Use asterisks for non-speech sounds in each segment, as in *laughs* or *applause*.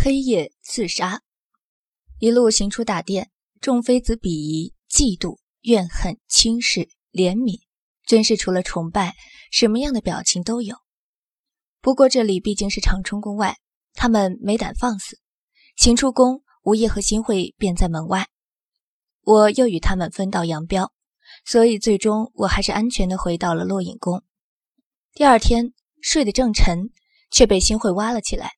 黑夜刺杀，一路行出大殿，众妃子鄙夷、嫉妒、怨恨、轻视、怜悯，真是除了崇拜，什么样的表情都有。不过这里毕竟是长春宫外，他们没胆放肆。行出宫，吴业和新会便在门外，我又与他们分道扬镳，所以最终我还是安全的回到了落影宫。第二天睡得正沉，却被新会挖了起来。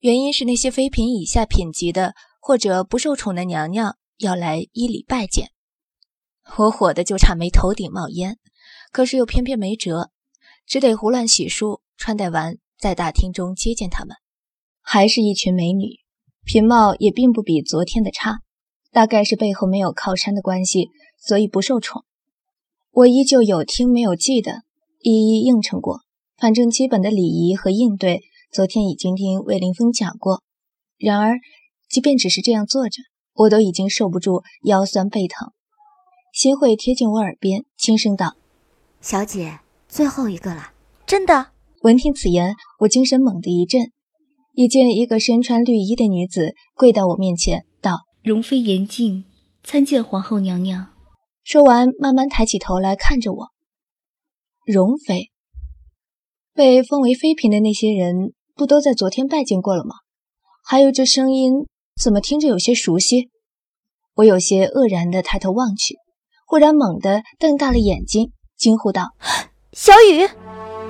原因是那些妃嫔以下品级的或者不受宠的娘娘要来依礼拜见，我火的就差没头顶冒烟，可是又偏偏没辙，只得胡乱洗漱、穿戴完，在大厅中接见他们。还是一群美女，品貌也并不比昨天的差，大概是背后没有靠山的关系，所以不受宠。我依旧有听没有记的，一一应承过，反正基本的礼仪和应对。昨天已经听魏凌峰讲过，然而即便只是这样坐着，我都已经受不住腰酸背疼。新慧贴近我耳边，轻声道：“小姐，最后一个了，真的。”闻听此言，我精神猛地一震，已见一个身穿绿衣的女子跪到我面前，道：“容妃严静参见皇后娘娘。”说完，慢慢抬起头来看着我。容妃，被封为妃嫔的那些人。不都在昨天拜见过了吗？还有这声音怎么听着有些熟悉？我有些愕然的抬头望去，忽然猛地瞪大了眼睛，惊呼道：“小雨！”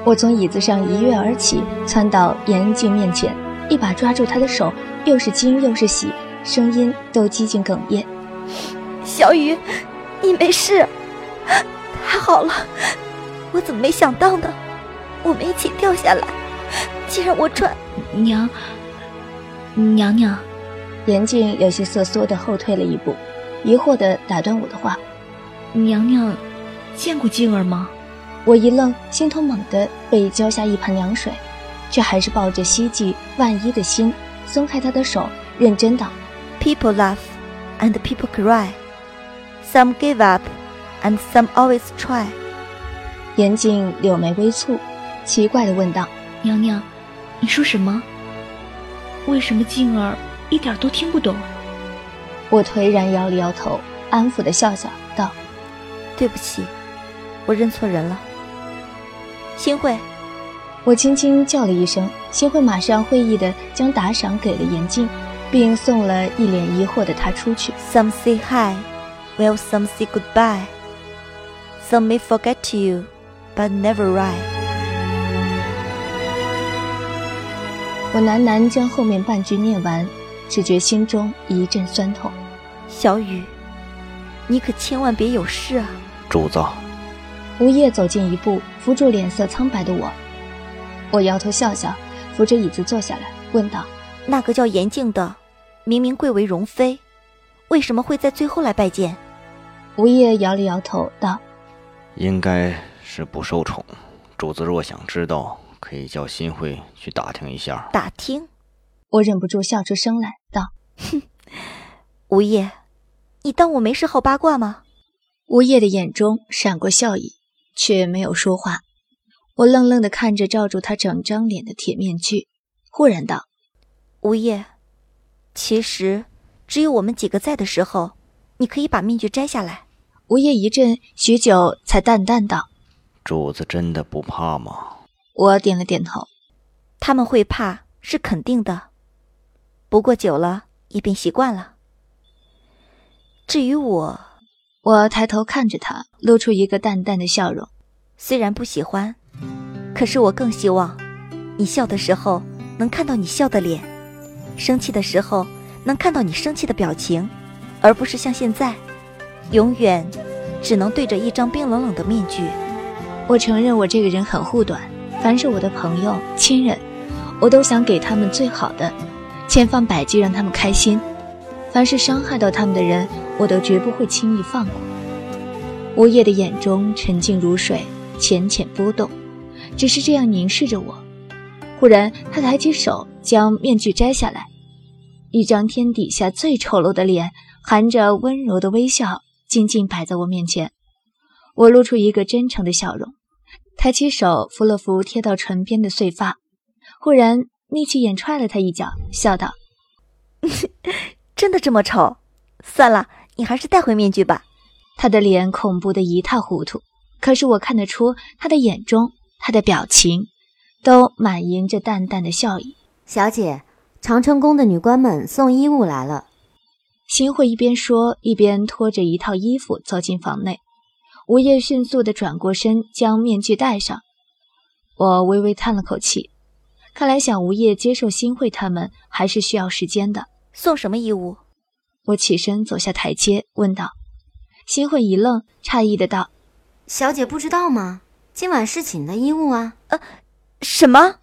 我从椅子上一跃而起，窜到严静面前，一把抓住她的手，又是惊又是喜，声音都几近哽咽：“小雨，你没事？太好了！我怎么没想到呢？我们一起掉下来。”既然我穿娘娘娘，严静有些瑟缩的后退了一步，疑惑的打断我的话：“娘娘见过静儿吗？”我一愣，心头猛地被浇下一盆凉水，却还是抱着希冀万一的心松开她的手，认真道：“People laugh and people cry, some give up and some always try。”严静柳眉微蹙，奇怪的问道：“娘娘。”你说什么？为什么静儿一点都听不懂？我颓然摇了摇头，安抚的笑笑道：“对不起，我认错人了。”新会，我轻轻叫了一声，新会马上会意的将打赏给了严静，并送了一脸疑惑的他出去。Some say hi, while some say goodbye. Some may forget you, but never write. 我喃喃将后面半句念完，只觉心中一阵酸痛。小雨，你可千万别有事啊！主子。吴叶走近一步，扶住脸色苍白的我。我摇头笑笑，扶着椅子坐下来，问道：“那个叫严静的，明明贵为容妃，为什么会在最后来拜见？”吴叶摇了摇头，道：“应该是不受宠。主子若想知道。”可以叫新慧去打听一下。打听，我忍不住笑出声来，道：“哼，*laughs* 吴业，你当我没事好八卦吗？”吴业的眼中闪过笑意，却没有说话。我愣愣地看着罩住他整张脸的铁面具，忽然道：“吴业，其实只有我们几个在的时候，你可以把面具摘下来。”吴业一阵，许久才淡淡道：“主子真的不怕吗？”我点了点头，他们会怕是肯定的，不过久了也便习惯了。至于我，我抬头看着他，露出一个淡淡的笑容。虽然不喜欢，可是我更希望，你笑的时候能看到你笑的脸，生气的时候能看到你生气的表情，而不是像现在，永远只能对着一张冰冷冷的面具。我承认我这个人很护短。凡是我的朋友、亲人，我都想给他们最好的，千方百计让他们开心。凡是伤害到他们的人，我都绝不会轻易放过。吴叶的眼中沉静如水，浅浅波动，只是这样凝视着我。忽然，他抬起手将面具摘下来，一张天底下最丑陋的脸，含着温柔的微笑，静静摆在我面前。我露出一个真诚的笑容。抬起手扶了扶贴到唇边的碎发，忽然眯起眼踹了他一脚，笑道：“ *laughs* 真的这么丑？算了，你还是戴回面具吧。他的脸恐怖的一塌糊涂，可是我看得出他的眼中，他的表情，都满盈着淡淡的笑意。小姐，长春宫的女官们送衣物来了。新慧一边说，一边拖着一套衣服走进房内。吴叶迅速地转过身，将面具戴上。我微微叹了口气，看来想吴叶接受新会他们，还是需要时间的。送什么衣物？我起身走下台阶，问道。新会一愣，诧异的道：“小姐不知道吗？今晚是请的衣物啊。”呃，什么？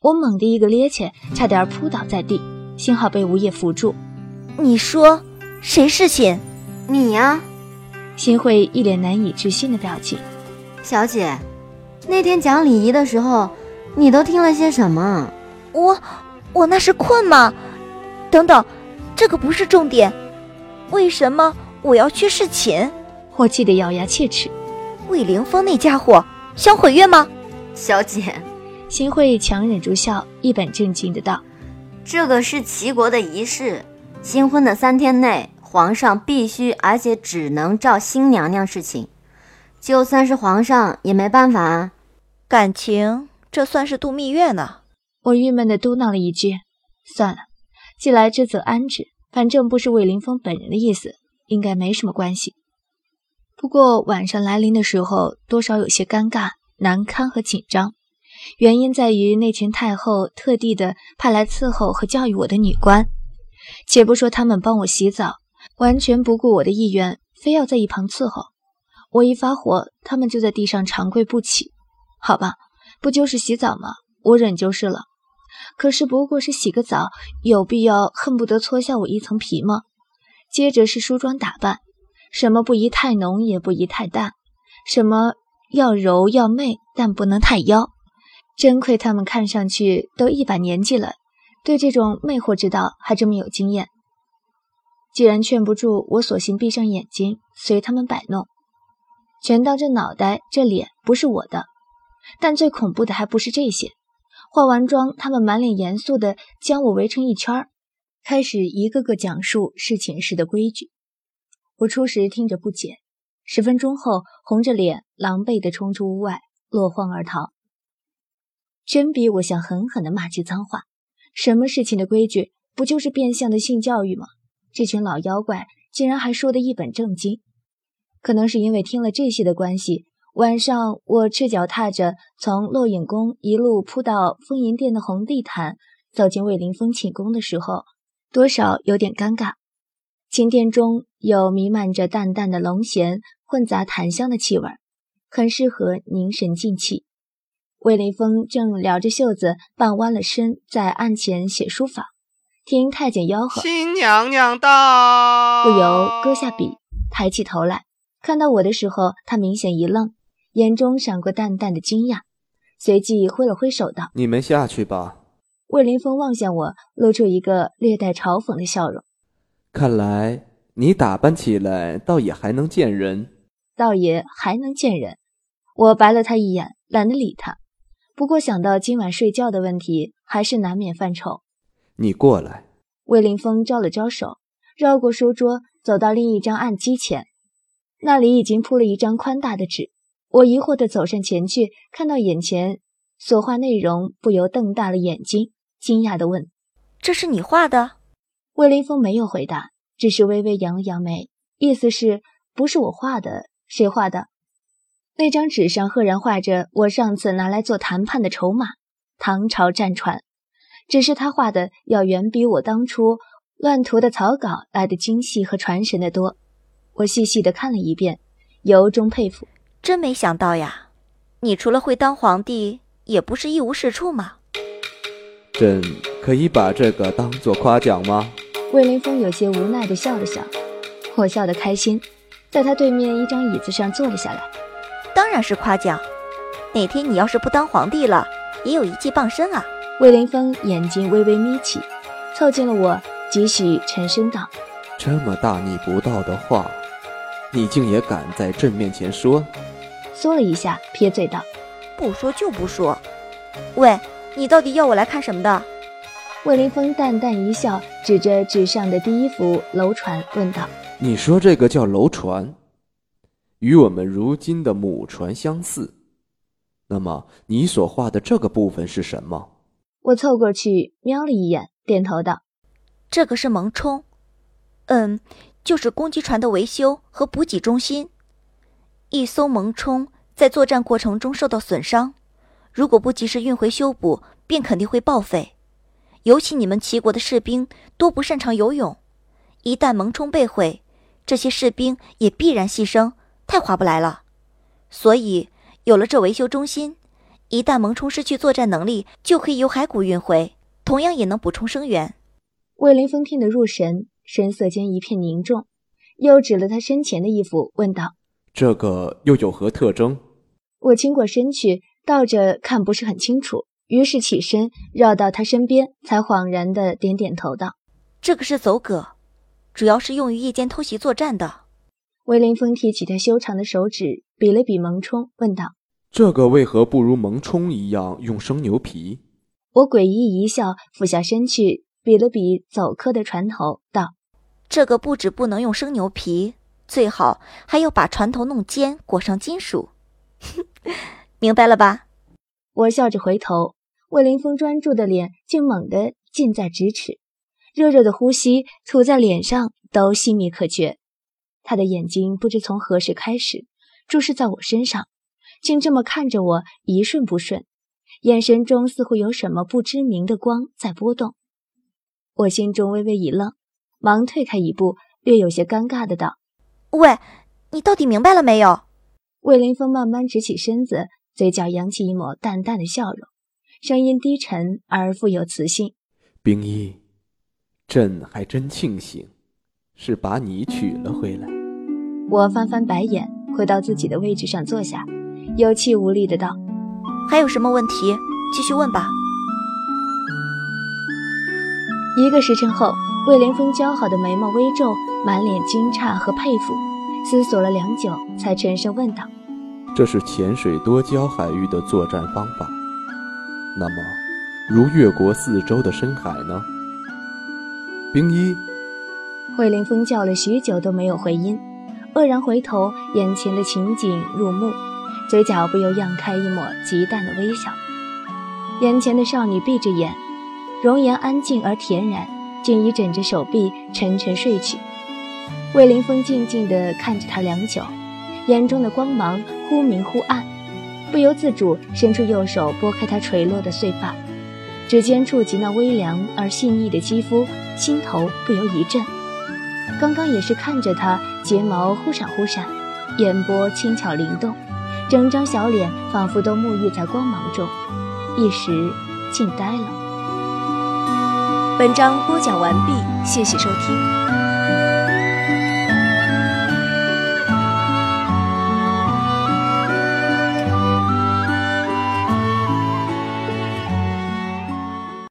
我猛地一个趔趄，差点扑倒在地，幸好被吴叶扶住。你说谁侍寝？你呀。新慧一脸难以置信的表情。小姐，那天讲礼仪的时候，你都听了些什么？我，我那是困吗？等等，这个不是重点。为什么我要去侍寝？我气得咬牙切齿。魏凌风那家伙想毁约吗？小姐，新慧强忍住笑，一本正经的道：“这个是齐国的仪式，新婚的三天内。”皇上必须，而且只能照新娘娘侍寝，就算是皇上也没办法啊。感情这算是度蜜月呢？我郁闷地嘟囔了一句：“算了，既来之则安之，反正不是魏凌风本人的意思，应该没什么关系。”不过晚上来临的时候，多少有些尴尬、难堪和紧张，原因在于那群太后特地的派来伺候和教育我的女官，且不说他们帮我洗澡。完全不顾我的意愿，非要在一旁伺候我。一发火，他们就在地上长跪不起。好吧，不就是洗澡吗？我忍就是了。可是不过是洗个澡，有必要恨不得搓下我一层皮吗？接着是梳妆打扮，什么不宜太浓，也不宜太淡，什么要柔要媚，但不能太妖。真亏他们看上去都一把年纪了，对这种魅惑之道还这么有经验。既然劝不住，我索性闭上眼睛，随他们摆弄。全当这脑袋、这脸不是我的。但最恐怖的还不是这些。化完妆，他们满脸严肃地将我围成一圈，开始一个个讲述侍寝时的规矩。我初时听着不解，十分钟后，红着脸，狼狈地冲出屋外，落荒而逃。真比我想狠狠地骂句脏话。什么事情的规矩，不就是变相的性教育吗？这群老妖怪竟然还说得一本正经，可能是因为听了这些的关系。晚上我赤脚踏着从落影宫一路铺到丰银殿的红地毯，走进魏凌风寝宫的时候，多少有点尴尬。寝殿中有弥漫着淡淡的龙涎混杂檀香的气味，很适合凝神静气。魏凌风正撩着袖子，半弯了身，在案前写书法。听太监吆喝，新娘娘到，不由搁下笔，抬起头来，看到我的时候，他明显一愣，眼中闪过淡淡的惊讶，随即挥了挥手道：“你们下去吧。”魏凌风望向我，露出一个略带嘲讽的笑容。看来你打扮起来倒也还能见人，倒也还能见人。我白了他一眼，懒得理他。不过想到今晚睡觉的问题，还是难免犯愁。你过来。魏凌风招了招手，绕过书桌，走到另一张案几前，那里已经铺了一张宽大的纸。我疑惑地走上前去，看到眼前所画内容，不由瞪大了眼睛，惊讶地问：“这是你画的？”魏凌风没有回答，只是微微扬了扬眉，意思是不是我画的？谁画的？那张纸上赫然画着我上次拿来做谈判的筹码——唐朝战船。只是他画的要远比我当初乱涂的草稿来的精细和传神的多。我细细的看了一遍，由衷佩服。真没想到呀，你除了会当皇帝，也不是一无是处嘛。朕可以把这个当做夸奖吗？魏凌风有些无奈的笑了笑，我笑得开心，在他对面一张椅子上坐了下来。当然是夸奖。哪天你要是不当皇帝了，也有一技傍身啊。魏凌风眼睛微微眯起，凑近了我，几许沉声道：“这么大逆不道的话，你竟也敢在朕面前说？”缩了一下，撇嘴道：“不说就不说。喂，你到底要我来看什么的？”魏凌风淡淡一笑，指着纸上的第一幅楼船问道：“你说这个叫楼船，与我们如今的母船相似。那么你所画的这个部分是什么？”我凑过去瞄了一眼，点头道：“这个是蒙冲，嗯，就是攻击船的维修和补给中心。一艘蒙冲在作战过程中受到损伤，如果不及时运回修补，便肯定会报废。尤其你们齐国的士兵多不擅长游泳，一旦蒙冲被毁，这些士兵也必然牺牲，太划不来了。所以有了这维修中心。”一旦萌冲失去作战能力，就可以由骸骨运回，同样也能补充生源。魏凌风听得入神，神色间一片凝重，又指了他身前的衣服，问道：“这个又有何特征？”我倾过身去，倒着看不是很清楚，于是起身绕到他身边，才恍然的点点头道：“这个是走葛，主要是用于夜间偷袭作战的。”魏凌风提起他修长的手指，比了比萌冲，问道。这个为何不如蒙冲一样用生牛皮？我诡异一笑，俯下身去比了比走科的船头，道：“这个不止不能用生牛皮，最好还要把船头弄尖，裹上金属。*laughs* 明白了吧？”我笑着回头，魏凌风专注的脸竟猛地近在咫尺，热热的呼吸吐在脸上都细密可觉。他的眼睛不知从何时开始注视在我身上。竟这么看着我，一瞬不瞬，眼神中似乎有什么不知名的光在波动。我心中微微一愣，忙退开一步，略有些尴尬的道：“喂，你到底明白了没有？”魏凌风慢慢直起身子，嘴角扬起一抹淡淡的笑容，声音低沉而富有磁性：“冰衣，朕还真庆幸，是把你娶了回来。”我翻翻白眼，回到自己的位置上坐下。有气无力的道：“还有什么问题？继续问吧。”一个时辰后，魏凌风姣好的眉毛微皱，满脸惊诧和佩服，思索了良久，才沉声问道：“这是浅水多礁海域的作战方法。那么，如越国四周的深海呢？”冰衣，魏凌风叫了许久都没有回音，愕然回头，眼前的情景入目。嘴角不由漾开一抹极淡的微笑，眼前的少女闭着眼，容颜安静而恬然，竟已枕着手臂沉沉睡去。魏凌风静静地看着她良久，眼中的光芒忽明忽暗，不由自主伸出右手拨开她垂落的碎发，指尖触及那微凉而细腻的肌肤，心头不由一震。刚刚也是看着她睫毛忽闪忽闪，眼波轻巧灵动。整张小脸仿佛都沐浴在光芒中，一时惊呆了。本章播讲完毕，谢谢收听。